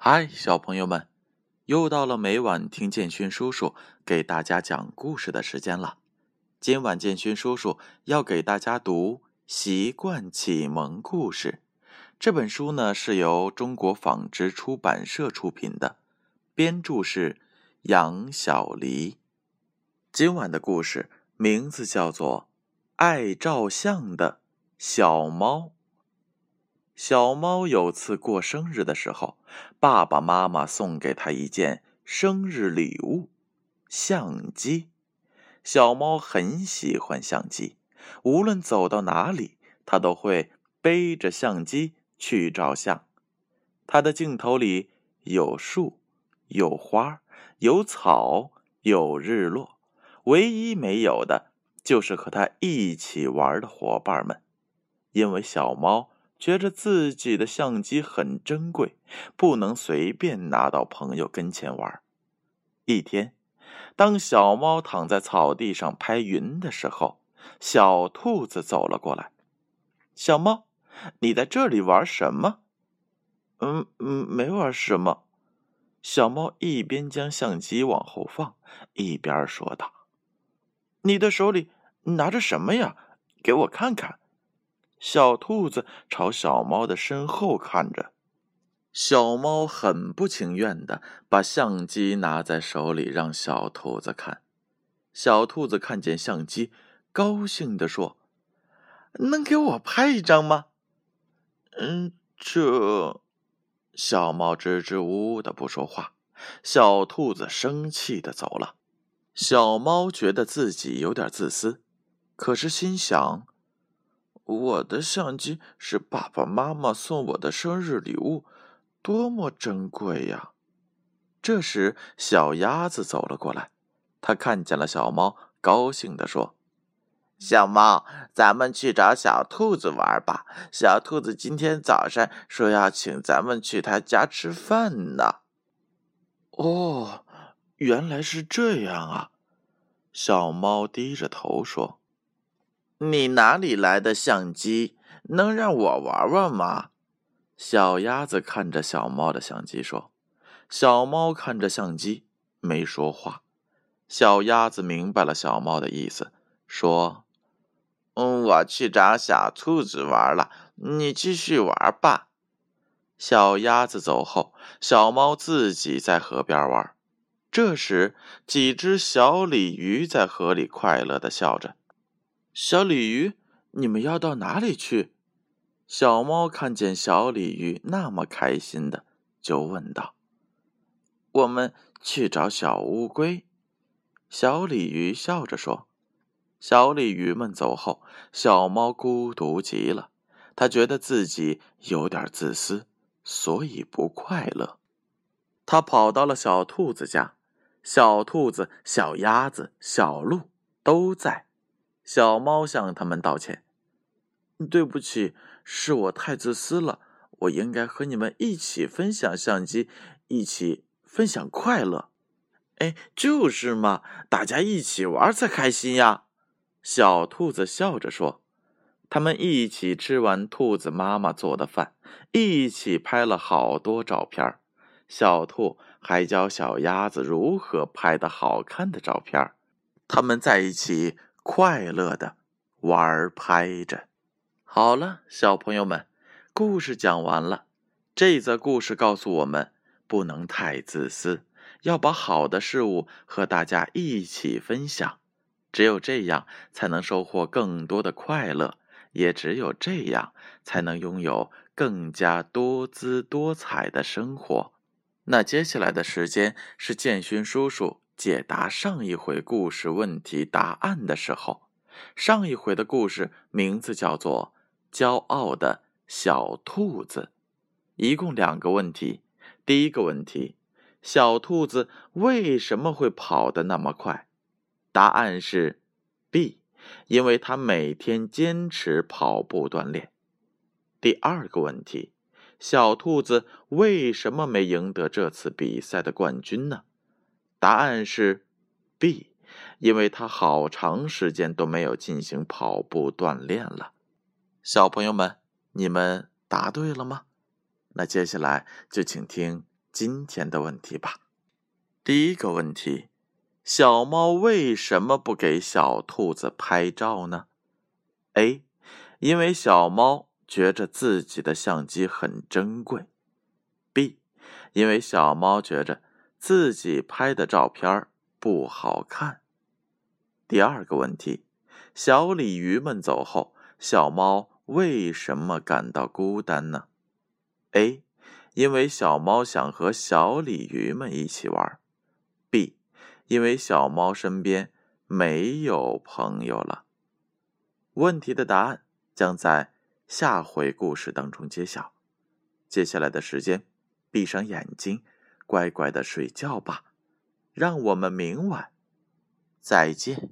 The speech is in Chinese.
嗨，小朋友们，又到了每晚听建勋叔叔给大家讲故事的时间了。今晚建勋叔叔要给大家读《习惯启蒙故事》这本书呢，是由中国纺织出版社出品的，编著是杨小黎。今晚的故事名字叫做《爱照相的小猫》。小猫有次过生日的时候，爸爸妈妈送给他一件生日礼物——相机。小猫很喜欢相机，无论走到哪里，它都会背着相机去照相。它的镜头里有树、有花、有草、有日落，唯一没有的就是和它一起玩的伙伴们，因为小猫。觉着自己的相机很珍贵，不能随便拿到朋友跟前玩。一天，当小猫躺在草地上拍云的时候，小兔子走了过来。小猫，你在这里玩什么？嗯嗯，没玩什么。小猫一边将相机往后放，一边说道：“你的手里拿着什么呀？给我看看。”小兔子朝小猫的身后看着，小猫很不情愿的把相机拿在手里让小兔子看。小兔子看见相机，高兴的说：“能给我拍一张吗？”“嗯，这……”小猫支支吾吾的不说话。小兔子生气的走了。小猫觉得自己有点自私，可是心想。我的相机是爸爸妈妈送我的生日礼物，多么珍贵呀！这时，小鸭子走了过来，它看见了小猫，高兴地说：“小猫，咱们去找小兔子玩吧。小兔子今天早上说要请咱们去他家吃饭呢。”哦，原来是这样啊！小猫低着头说。你哪里来的相机？能让我玩玩吗？小鸭子看着小猫的相机说。小猫看着相机，没说话。小鸭子明白了小猫的意思，说：“嗯，我去找小兔子玩了，你继续玩吧。”小鸭子走后，小猫自己在河边玩。这时，几只小鲤鱼在河里快乐的笑着。小鲤鱼，你们要到哪里去？小猫看见小鲤鱼那么开心的，就问道：“我们去找小乌龟。”小鲤鱼笑着说。小鲤鱼们走后，小猫孤独极了，它觉得自己有点自私，所以不快乐。它跑到了小兔子家，小兔子、小鸭子、小鹿都在。小猫向他们道歉：“对不起，是我太自私了。我应该和你们一起分享相机，一起分享快乐。”“哎，就是嘛，大家一起玩才开心呀！”小兔子笑着说。他们一起吃完兔子妈妈做的饭，一起拍了好多照片。小兔还教小鸭子如何拍的好看的照片。他们在一起。快乐的玩拍着。好了，小朋友们，故事讲完了。这则故事告诉我们，不能太自私，要把好的事物和大家一起分享。只有这样，才能收获更多的快乐；也只有这样，才能拥有更加多姿多彩的生活。那接下来的时间是建勋叔叔。解答上一回故事问题答案的时候，上一回的故事名字叫做《骄傲的小兔子》，一共两个问题。第一个问题：小兔子为什么会跑得那么快？答案是 B，因为它每天坚持跑步锻炼。第二个问题：小兔子为什么没赢得这次比赛的冠军呢？答案是 B，因为他好长时间都没有进行跑步锻炼了。小朋友们，你们答对了吗？那接下来就请听今天的问题吧。第一个问题：小猫为什么不给小兔子拍照呢？A，因为小猫觉着自己的相机很珍贵。B，因为小猫觉着自己拍的照片不好看。第二个问题：小鲤鱼们走后，小猫为什么感到孤单呢？A，因为小猫想和小鲤鱼们一起玩。B，因为小猫身边没有朋友了。问题的答案将在下回故事当中揭晓。接下来的时间，闭上眼睛，乖乖的睡觉吧。让我们明晚再见。